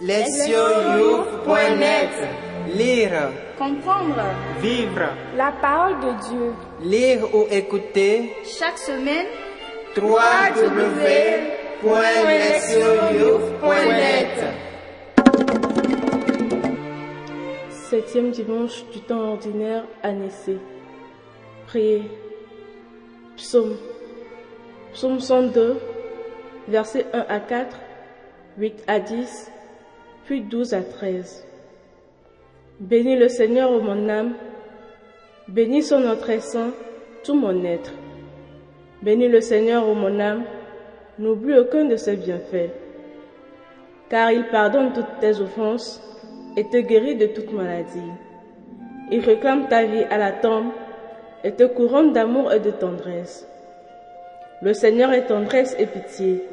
Lesioyou.net Lire, Comprendre vivre, La parole de Dieu. lire ou écouter chaque semaine www.lesioyou.net Septième dimanche du temps ordinaire année C. Priez. Psaume. Psaume 102, versets 1 à 4, 8 à 10, puis 12 à 13. Bénis le Seigneur, ô mon âme. Bénis son nom très saint, tout mon être. Bénis le Seigneur, ô mon âme. N'oublie aucun de ses bienfaits. Car il pardonne toutes tes offenses et te guérit de toute maladie. Il réclame ta vie à la tombe et te couronne d'amour et de tendresse. Le Seigneur est tendresse et pitié,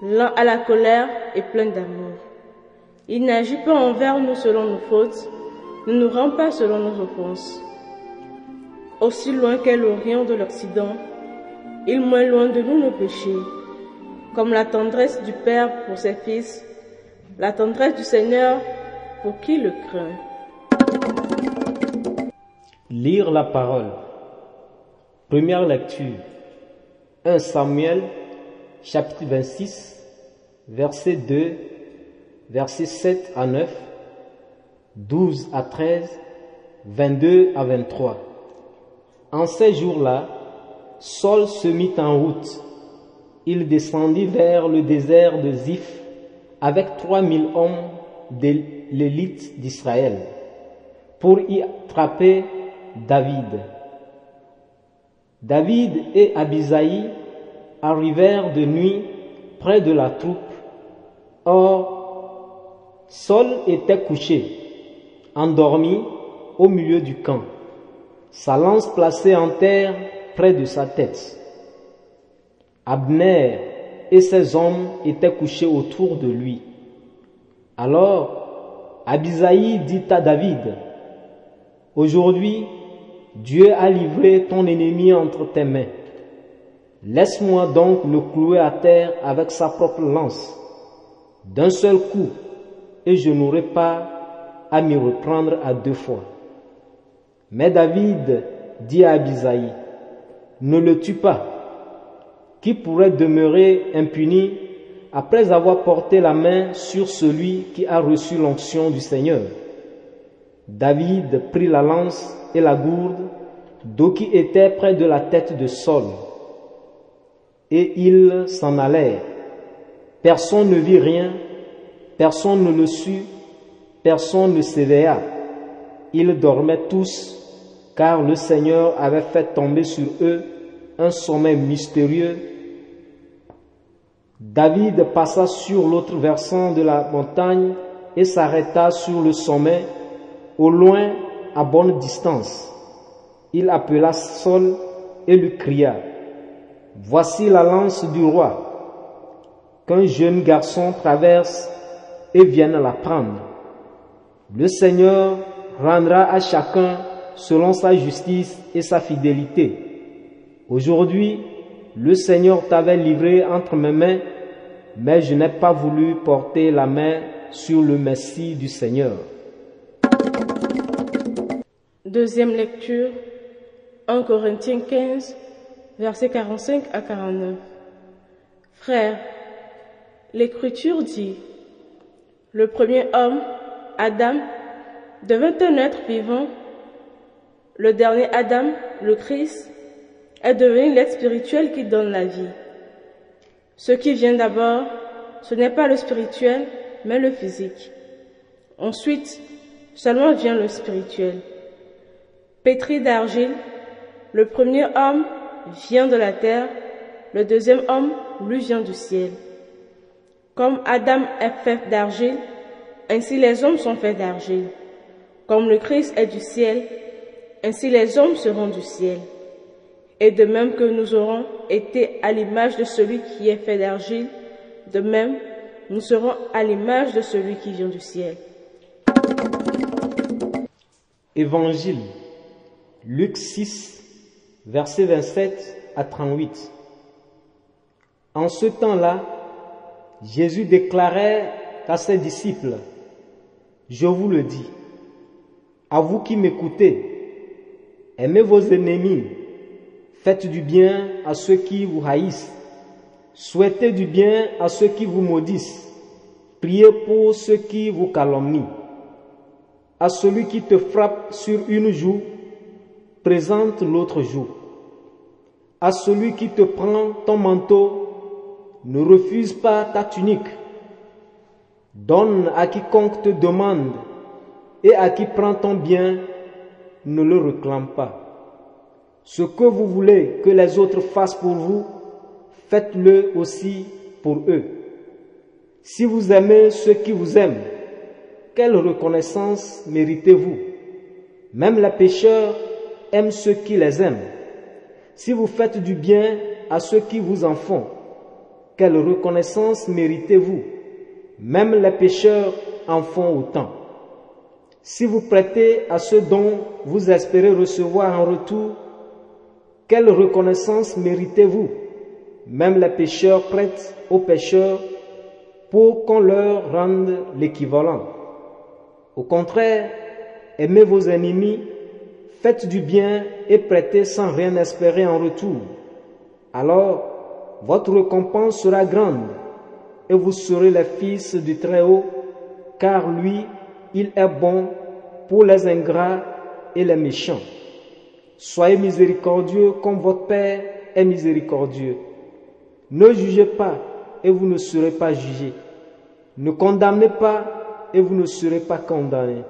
lent à la colère et plein d'amour. Il n'agit pas envers nous selon nos fautes, ne nous rend pas selon nos offenses. Aussi loin qu'est l'Orient de l'Occident, il moins loin de nous nos péchés. Comme la tendresse du Père pour ses fils, la tendresse du Seigneur pour qui le craint. Lire la parole. Première lecture. 1 Samuel, chapitre 26, verset 2, versets 7 à 9, 12 à 13, 22 à 23. En ces jours-là, Saul se mit en route. Il descendit vers le désert de Ziph avec trois mille hommes de l'élite d'Israël pour y attraper David. David et Abisaï arrivèrent de nuit près de la troupe. Or, Saul était couché, endormi au milieu du camp, sa lance placée en terre près de sa tête. Abner et ses hommes étaient couchés autour de lui. Alors, Abisaï dit à David, Aujourd'hui, Dieu a livré ton ennemi entre tes mains. Laisse-moi donc le clouer à terre avec sa propre lance, d'un seul coup, et je n'aurai pas à m'y reprendre à deux fois. Mais David dit à Abisaï, ne le tue pas. Qui pourrait demeurer impuni après avoir porté la main sur celui qui a reçu l'onction du Seigneur David prit la lance et la gourde d'eau qui était près de la tête de Saul. Et ils s'en allèrent. Personne ne vit rien, personne ne le sut, personne ne s'éveilla. Ils dormaient tous, car le Seigneur avait fait tomber sur eux un sommeil mystérieux. David passa sur l'autre versant de la montagne et s'arrêta sur le sommet, au loin, à bonne distance. Il appela Saul et lui cria, Voici la lance du roi, qu'un jeune garçon traverse et vienne la prendre. Le Seigneur rendra à chacun selon sa justice et sa fidélité. Aujourd'hui, le Seigneur t'avait livré entre mes mains, mais je n'ai pas voulu porter la main sur le Messie du Seigneur. Deuxième lecture, 1 Corinthiens 15, versets 45 à 49. Frères, l'Écriture dit, le premier homme, Adam, devint un être vivant. Le dernier Adam, le Christ, est devenu l'être spirituel qui donne la vie. Ce qui vient d'abord, ce n'est pas le spirituel, mais le physique. Ensuite, seulement vient le spirituel. Pétri d'argile, le premier homme vient de la terre, le deuxième homme lui vient du ciel. Comme Adam est fait d'argile, ainsi les hommes sont faits d'argile. Comme le Christ est du ciel, ainsi les hommes seront du ciel. Et de même que nous aurons été à l'image de celui qui est fait d'argile, de même nous serons à l'image de celui qui vient du ciel. Évangile, Luc 6, versets 27 à 38. En ce temps-là, Jésus déclarait à ses disciples, Je vous le dis, à vous qui m'écoutez, aimez vos ennemis, faites du bien à ceux qui vous haïssent, souhaitez du bien à ceux qui vous maudissent, priez pour ceux qui vous calomnient. À celui qui te frappe sur une joue, présente l'autre joue. À celui qui te prend ton manteau, ne refuse pas ta tunique. Donne à quiconque te demande, et à qui prend ton bien, ne le réclame pas. Ce que vous voulez que les autres fassent pour vous, faites-le aussi pour eux. Si vous aimez ceux qui vous aiment, quelle reconnaissance méritez-vous? Même les pécheurs aiment ceux qui les aiment. Si vous faites du bien à ceux qui vous en font, quelle reconnaissance méritez-vous? Même les pécheurs en font autant. Si vous prêtez à ceux dont vous espérez recevoir en retour, quelle reconnaissance méritez-vous? Même les pécheurs prêtent aux pécheurs pour qu'on leur rende l'équivalent. Au contraire, aimez vos ennemis, faites du bien et prêtez sans rien espérer en retour. Alors, votre récompense sera grande et vous serez les fils du Très-Haut, car lui, il est bon pour les ingrats et les méchants. Soyez miséricordieux comme votre Père est miséricordieux. Ne jugez pas et vous ne serez pas jugés. Ne condamnez pas et vous ne serez pas condamnés.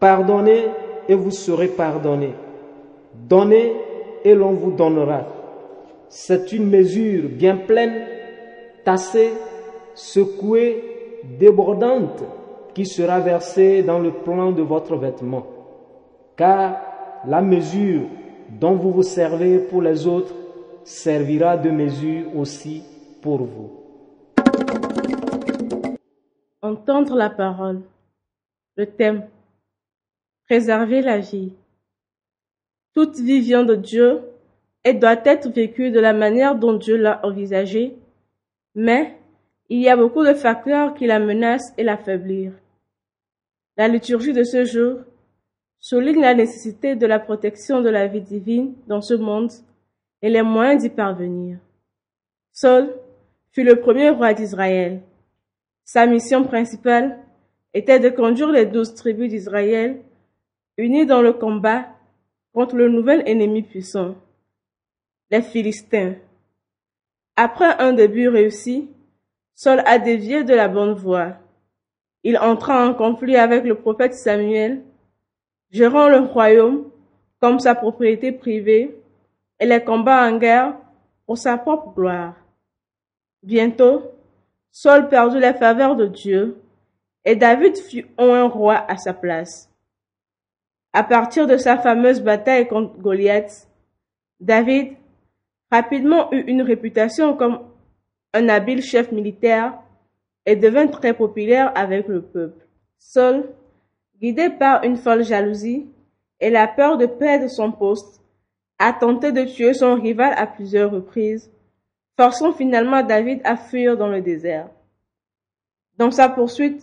Pardonnez et vous serez pardonnés. Donnez et l'on vous donnera. C'est une mesure bien pleine, tassée, secouée, débordante qui sera versé dans le plan de votre vêtement. Car la mesure dont vous vous servez pour les autres servira de mesure aussi pour vous. Entendre la parole. Le thème. Préserver la vie. Toute vie vient de Dieu et doit être vécue de la manière dont Dieu l'a envisagée, mais il y a beaucoup de facteurs qui la menacent et l'affaiblissent. La liturgie de ce jour souligne la nécessité de la protection de la vie divine dans ce monde et les moyens d'y parvenir. Saul fut le premier roi d'Israël. Sa mission principale était de conduire les douze tribus d'Israël unies dans le combat contre le nouvel ennemi puissant, les Philistins. Après un début réussi, Saul a dévié de la bonne voie. Il entra en conflit avec le prophète Samuel, gérant le royaume comme sa propriété privée et les combats en guerre pour sa propre gloire. Bientôt, Saul perdit la faveur de Dieu et David fut un roi à sa place. À partir de sa fameuse bataille contre Goliath, David rapidement eut une réputation comme un habile chef militaire et devint très populaire avec le peuple. Saul, guidé par une folle jalousie et la peur de perdre son poste, a tenté de tuer son rival à plusieurs reprises, forçant finalement David à fuir dans le désert. Dans sa poursuite,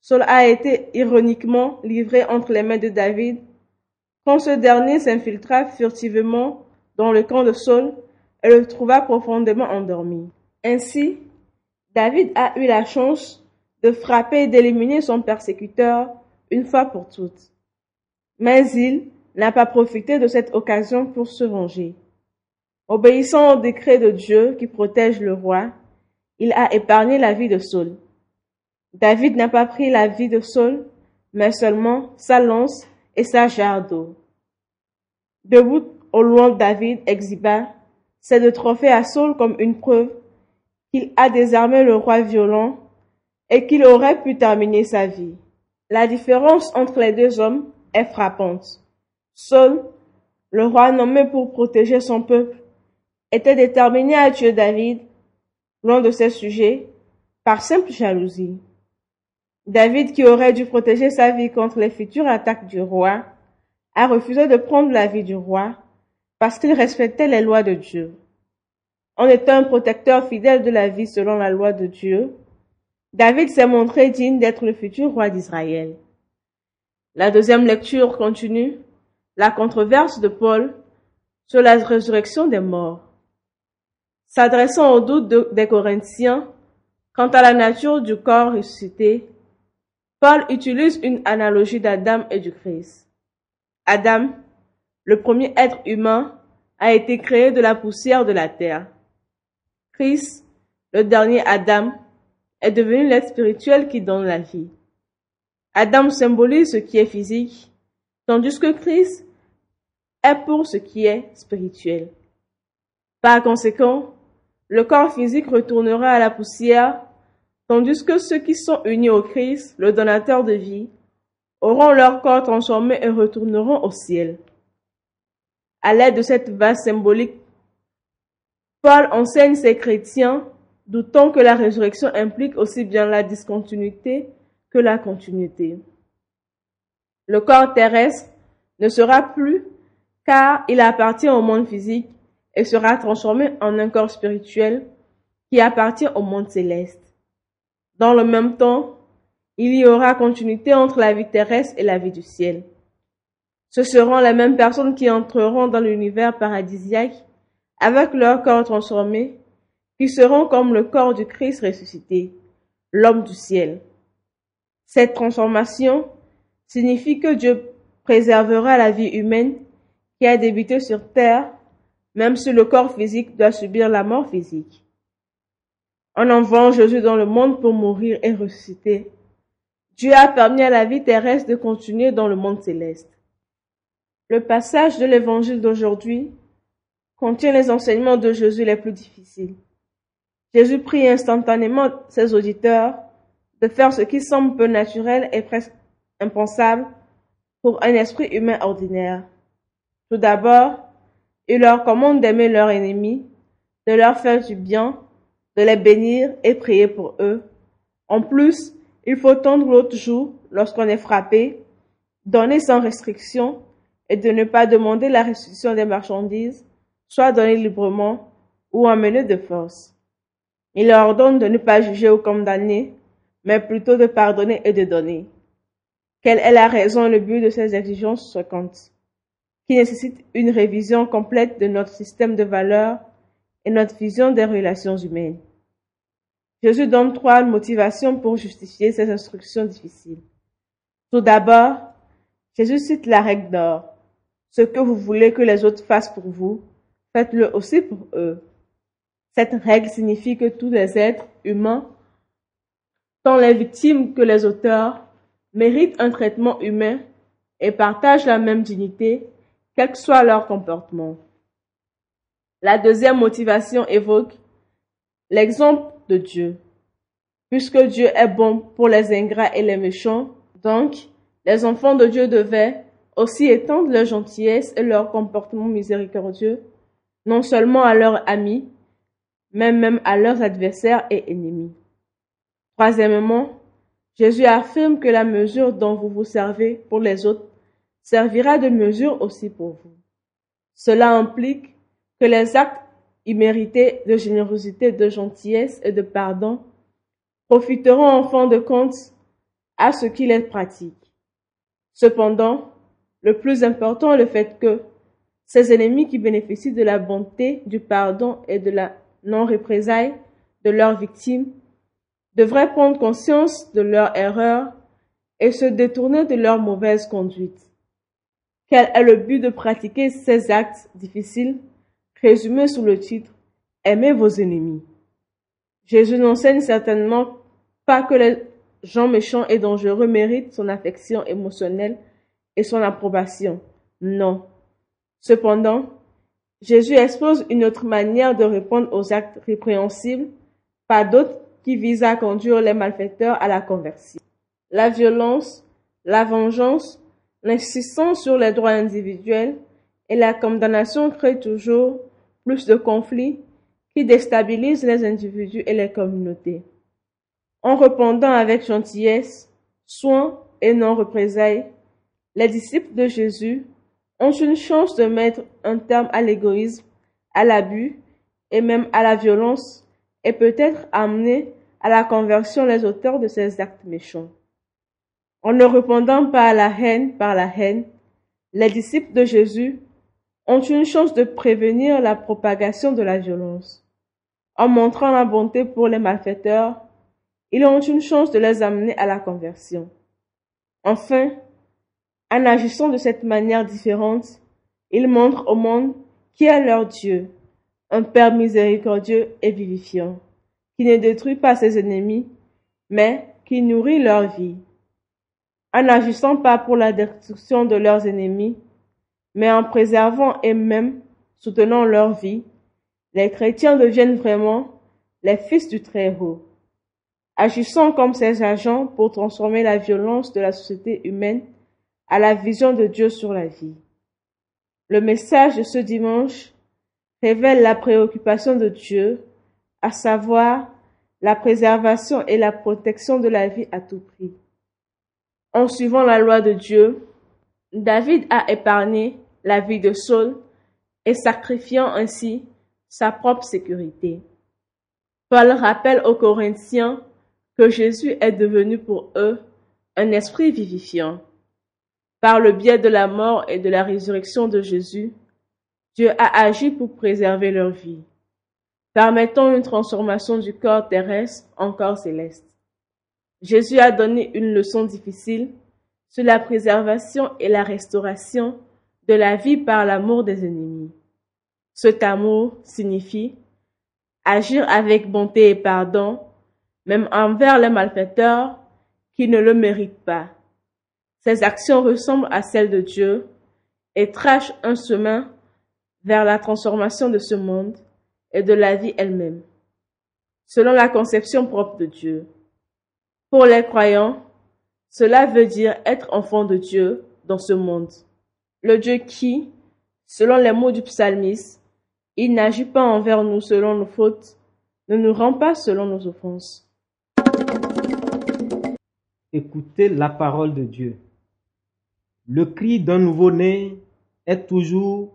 Saul a été ironiquement livré entre les mains de David quand ce dernier s'infiltra furtivement dans le camp de Saul et le trouva profondément endormi. Ainsi, David a eu la chance de frapper et d'éliminer son persécuteur une fois pour toutes. Mais il n'a pas profité de cette occasion pour se venger. Obéissant au décret de Dieu qui protège le roi, il a épargné la vie de Saul. David n'a pas pris la vie de Saul, mais seulement sa lance et sa jarre d'eau. Debout au loin, David exhiba ces deux trophées à Saul comme une preuve qu'il a désarmé le roi violent et qu'il aurait pu terminer sa vie. La différence entre les deux hommes est frappante. Saul, le roi nommé pour protéger son peuple, était déterminé à tuer David, l'un de ses sujets, par simple jalousie. David, qui aurait dû protéger sa vie contre les futures attaques du roi, a refusé de prendre la vie du roi parce qu'il respectait les lois de Dieu. On était un protecteur fidèle de la vie selon la loi de Dieu. David s'est montré digne d'être le futur roi d'Israël. La deuxième lecture continue la controverse de Paul sur la résurrection des morts. S'adressant aux doutes des Corinthiens quant à la nature du corps ressuscité, Paul utilise une analogie d'Adam et du Christ. Adam, le premier être humain, a été créé de la poussière de la terre. Christ, le dernier Adam, est devenu l'être spirituel qui donne la vie. Adam symbolise ce qui est physique, tandis que Christ est pour ce qui est spirituel. Par conséquent, le corps physique retournera à la poussière, tandis que ceux qui sont unis au Christ, le donateur de vie, auront leur corps transformé et retourneront au ciel. À l'aide de cette base symbolique, Paul enseigne ses chrétiens, doutant que la résurrection implique aussi bien la discontinuité que la continuité. Le corps terrestre ne sera plus car il appartient au monde physique et sera transformé en un corps spirituel qui appartient au monde céleste. Dans le même temps, il y aura continuité entre la vie terrestre et la vie du ciel. Ce seront les mêmes personnes qui entreront dans l'univers paradisiaque avec leur corps transformé, qui seront comme le corps du Christ ressuscité, l'homme du ciel. Cette transformation signifie que Dieu préservera la vie humaine qui a débuté sur terre, même si le corps physique doit subir la mort physique. En envoyant Jésus dans le monde pour mourir et ressusciter, Dieu a permis à la vie terrestre de continuer dans le monde céleste. Le passage de l'évangile d'aujourd'hui contient les enseignements de Jésus les plus difficiles. Jésus prie instantanément ses auditeurs de faire ce qui semble peu naturel et presque impensable pour un esprit humain ordinaire. Tout d'abord, il leur commande d'aimer leurs ennemis, de leur faire du bien, de les bénir et prier pour eux. En plus, il faut tendre l'autre joue lorsqu'on est frappé, donner sans restriction et de ne pas demander la restitution des marchandises, soit donner librement ou emmener de force. Il leur ordonne de ne pas juger ou condamner, mais plutôt de pardonner et de donner. Quelle est la raison et le but de ces exigences fréquentes, qui nécessitent une révision complète de notre système de valeurs et notre vision des relations humaines? Jésus donne trois motivations pour justifier ces instructions difficiles. Tout d'abord, Jésus cite la règle d'or. Ce que vous voulez que les autres fassent pour vous, faites-le aussi pour eux. Cette règle signifie que tous les êtres humains, tant les victimes que les auteurs, méritent un traitement humain et partagent la même dignité, quel que soit leur comportement. La deuxième motivation évoque l'exemple de Dieu. Puisque Dieu est bon pour les ingrats et les méchants, donc les enfants de Dieu devaient aussi étendre leur gentillesse et leur comportement miséricordieux, non seulement à leurs amis, mais même à leurs adversaires et ennemis. Troisièmement, Jésus affirme que la mesure dont vous vous servez pour les autres servira de mesure aussi pour vous. Cela implique que les actes immérités de générosité, de gentillesse et de pardon profiteront en fin de compte à ceux qui les pratiquent. Cependant, le plus important est le fait que ces ennemis qui bénéficient de la bonté, du pardon et de la non-représailles de leurs victimes devraient prendre conscience de leur erreur et se détourner de leur mauvaise conduite. Quel est le but de pratiquer ces actes difficiles? Résumés sous le titre Aimez vos ennemis Jésus n'enseigne certainement pas que les gens méchants et dangereux méritent son affection émotionnelle et son approbation. Non. Cependant, Jésus expose une autre manière de répondre aux actes répréhensibles, pas d'autre qui vise à conduire les malfaiteurs à la conversion. La violence, la vengeance, l'insistance sur les droits individuels et la condamnation créent toujours plus de conflits qui déstabilisent les individus et les communautés. En répondant avec gentillesse, soin et non représailles, les disciples de Jésus ont une chance de mettre un terme à l'égoïsme, à l'abus et même à la violence et peut-être amener à la conversion les auteurs de ces actes méchants. En ne répondant pas à la haine par la haine, les disciples de Jésus ont une chance de prévenir la propagation de la violence. En montrant la bonté pour les malfaiteurs, ils ont une chance de les amener à la conversion. Enfin, en agissant de cette manière différente, ils montrent au monde qui est leur Dieu, un Père miséricordieux et vivifiant, qui ne détruit pas ses ennemis, mais qui nourrit leur vie. En n'agissant pas pour la destruction de leurs ennemis, mais en préservant et même soutenant leur vie, les chrétiens deviennent vraiment les fils du Très-Haut. Agissant comme ces agents pour transformer la violence de la société humaine à la vision de Dieu sur la vie. Le message de ce dimanche révèle la préoccupation de Dieu, à savoir la préservation et la protection de la vie à tout prix. En suivant la loi de Dieu, David a épargné la vie de Saul et sacrifiant ainsi sa propre sécurité. Paul rappelle aux Corinthiens que Jésus est devenu pour eux un esprit vivifiant. Par le biais de la mort et de la résurrection de Jésus, Dieu a agi pour préserver leur vie, permettant une transformation du corps terrestre en corps céleste. Jésus a donné une leçon difficile sur la préservation et la restauration de la vie par l'amour des ennemis. Cet amour signifie agir avec bonté et pardon, même envers les malfaiteurs qui ne le méritent pas. Ces actions ressemblent à celles de Dieu et trachent un chemin vers la transformation de ce monde et de la vie elle-même, selon la conception propre de Dieu. Pour les croyants, cela veut dire être enfant de Dieu dans ce monde. Le Dieu qui, selon les mots du psalmiste, il n'agit pas envers nous selon nos fautes, ne nous rend pas selon nos offenses. Écoutez la parole de Dieu. Le cri d'un nouveau-né est toujours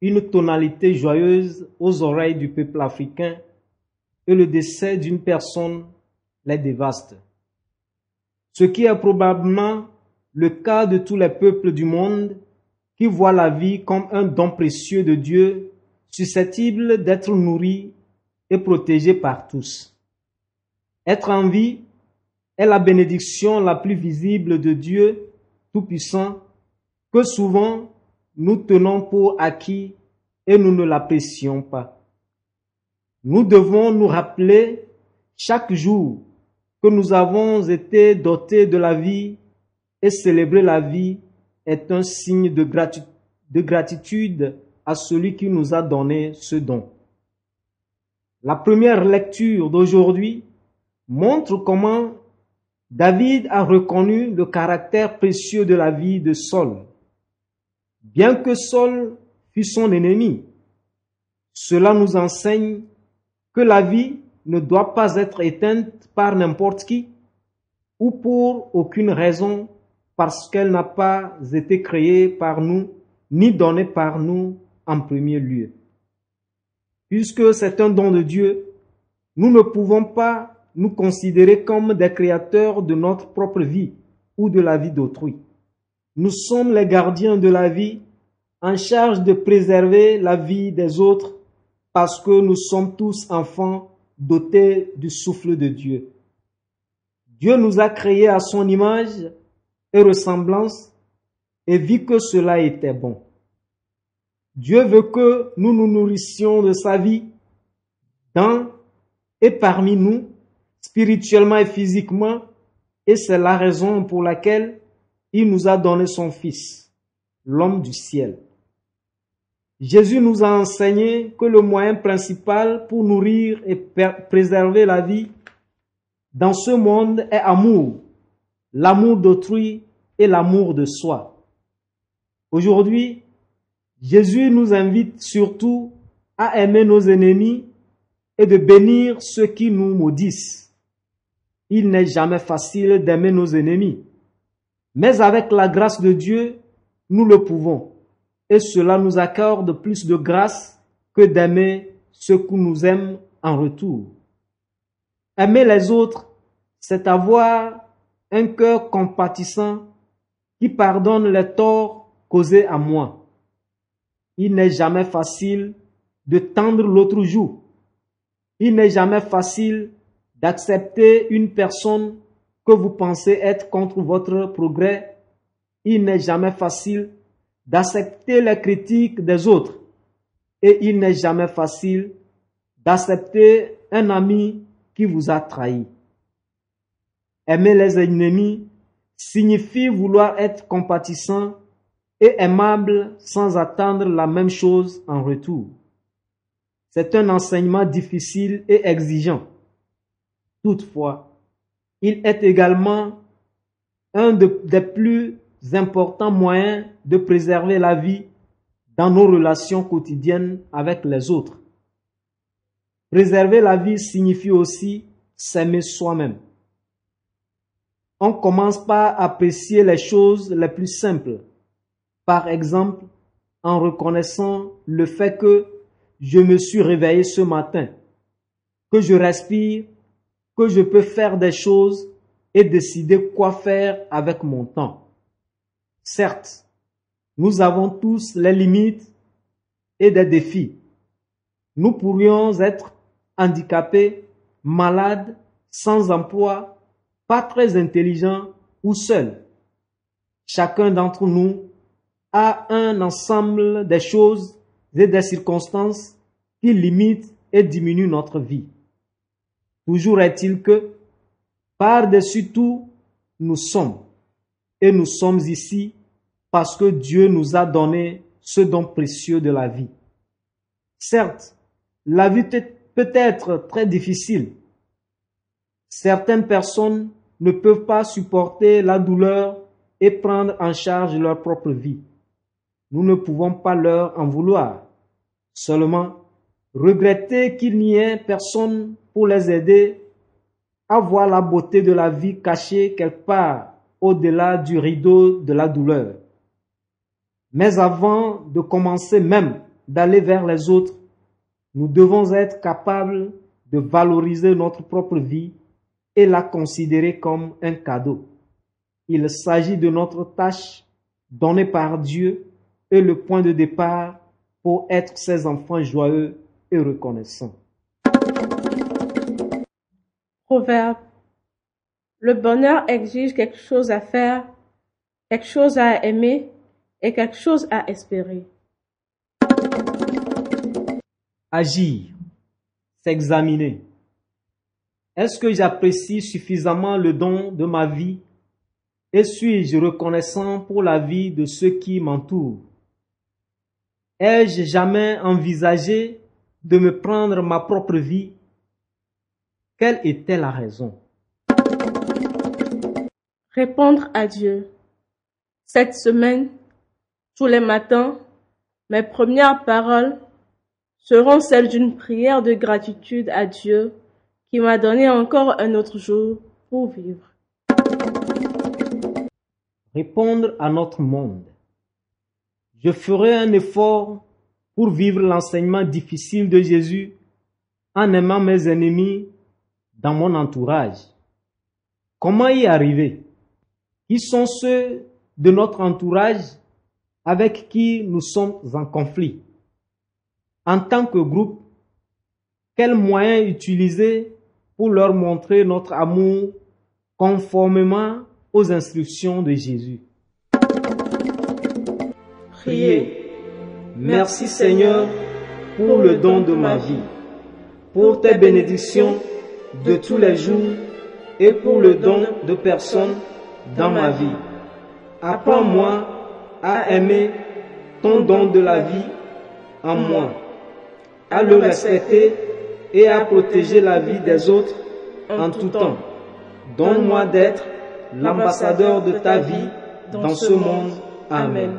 une tonalité joyeuse aux oreilles du peuple africain et le décès d'une personne les dévaste. Ce qui est probablement le cas de tous les peuples du monde qui voient la vie comme un don précieux de Dieu, susceptible d'être nourri et protégé par tous. Être en vie est la bénédiction la plus visible de Dieu Tout-Puissant que souvent nous tenons pour acquis et nous ne l'apprécions pas. Nous devons nous rappeler chaque jour que nous avons été dotés de la vie et célébrer la vie est un signe de, de gratitude à celui qui nous a donné ce don. La première lecture d'aujourd'hui montre comment David a reconnu le caractère précieux de la vie de Saul. Bien que Saul fût son ennemi, cela nous enseigne que la vie ne doit pas être éteinte par n'importe qui ou pour aucune raison parce qu'elle n'a pas été créée par nous ni donnée par nous en premier lieu. Puisque c'est un don de Dieu, nous ne pouvons pas nous considérer comme des créateurs de notre propre vie ou de la vie d'autrui. Nous sommes les gardiens de la vie en charge de préserver la vie des autres parce que nous sommes tous enfants dotés du souffle de Dieu. Dieu nous a créés à son image et ressemblance et vit que cela était bon. Dieu veut que nous nous nourrissions de sa vie dans et parmi nous, spirituellement et physiquement, et c'est la raison pour laquelle il nous a donné son Fils, l'homme du ciel. Jésus nous a enseigné que le moyen principal pour nourrir et préserver la vie dans ce monde est amour, l'amour d'autrui et l'amour de soi. Aujourd'hui, Jésus nous invite surtout à aimer nos ennemis et de bénir ceux qui nous maudissent. Il n'est jamais facile d'aimer nos ennemis, mais avec la grâce de Dieu, nous le pouvons et cela nous accorde plus de grâce que d'aimer ceux qui nous aiment en retour. Aimer les autres, c'est avoir un cœur compatissant qui pardonne les torts causés à moi. Il n'est jamais facile de tendre l'autre joue. Il n'est jamais facile d'accepter une personne que vous pensez être contre votre progrès. Il n'est jamais facile d'accepter les critiques des autres. Et il n'est jamais facile d'accepter un ami qui vous a trahi. Aimer les ennemis signifie vouloir être compatissant et aimable sans attendre la même chose en retour. C'est un enseignement difficile et exigeant. Toutefois, il est également un des plus importants moyens de préserver la vie dans nos relations quotidiennes avec les autres. Préserver la vie signifie aussi s'aimer soi-même. On commence par apprécier les choses les plus simples. Par exemple, en reconnaissant le fait que je me suis réveillé ce matin, que je respire, que je peux faire des choses et décider quoi faire avec mon temps. Certes, nous avons tous les limites et des défis. Nous pourrions être handicapés, malades, sans emploi, pas très intelligents ou seuls. Chacun d'entre nous a un ensemble des choses et des circonstances qui limitent et diminuent notre vie. Toujours est-il que, par-dessus tout, nous sommes. Et nous sommes ici parce que Dieu nous a donné ce don précieux de la vie. Certes, la vie peut être très difficile. Certaines personnes ne peuvent pas supporter la douleur et prendre en charge leur propre vie. Nous ne pouvons pas leur en vouloir. Seulement, regretter qu'il n'y ait personne pour les aider à voir la beauté de la vie cachée quelque part au-delà du rideau de la douleur. Mais avant de commencer même d'aller vers les autres, nous devons être capables de valoriser notre propre vie et la considérer comme un cadeau. Il s'agit de notre tâche donnée par Dieu et le point de départ pour être ses enfants joyeux et reconnaissants. Proverbe. Le bonheur exige quelque chose à faire, quelque chose à aimer et quelque chose à espérer. Agir, s'examiner. Est-ce que j'apprécie suffisamment le don de ma vie? Et suis-je reconnaissant pour la vie de ceux qui m'entourent? Ai-je jamais envisagé de me prendre ma propre vie? Quelle était la raison? Répondre à Dieu. Cette semaine, tous les matins, mes premières paroles seront celles d'une prière de gratitude à Dieu qui m'a donné encore un autre jour pour vivre. Répondre à notre monde. Je ferai un effort pour vivre l'enseignement difficile de Jésus en aimant mes ennemis dans mon entourage. Comment y arriver? Qui sont ceux de notre entourage avec qui nous sommes en conflit? En tant que groupe, quels moyens utiliser pour leur montrer notre amour conformément aux instructions de Jésus? Priez. Merci Seigneur pour le don de ma vie, pour tes bénédictions de tous les jours et pour le don de personnes dans ma vie. Apprends-moi à aimer ton don de la vie en moi, à le respecter et à protéger la vie des autres en tout temps. Donne-moi d'être l'ambassadeur de ta vie dans ce monde. Amen.